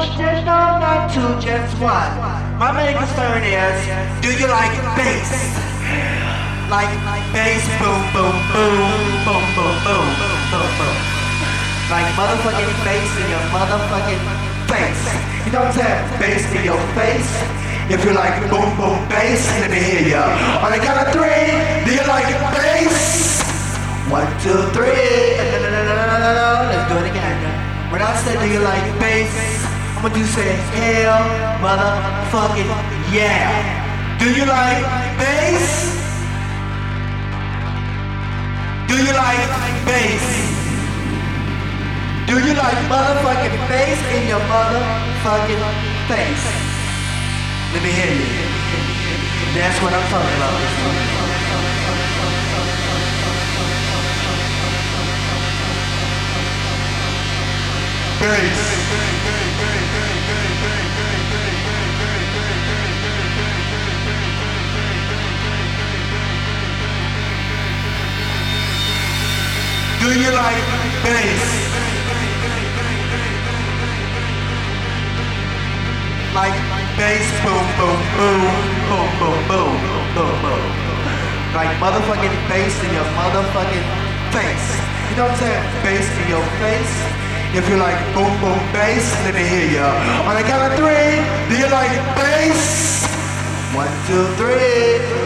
question, no, not two, just one. My main concern is, do you like bass? Like bass, boom, boom, boom, boom, boom, boom, boom, boom. Like motherfucking bass in your motherfucking face. You what I'm? Bass in your face. If you like boom, boom, bass, let me hear ya. On the count of three, do you like bass? One, two, three. Let's do it again. When I say do you like bass, Gonna do say hell, motherfucking yeah. Do you like bass? Do you like bass? Do you like motherfucking bass in your motherfucking face? Let me hear you. That's what I'm talking about. Do you like bass? Like bass, boom, boom, boom, boom, boom, boom, boom, boom. Like motherfucking bass in your motherfucking face. You know what I'm saying? Bass in your face. If you like boom, boom, bass, let me hear ya. On the count of three, do you like bass? One, two, three.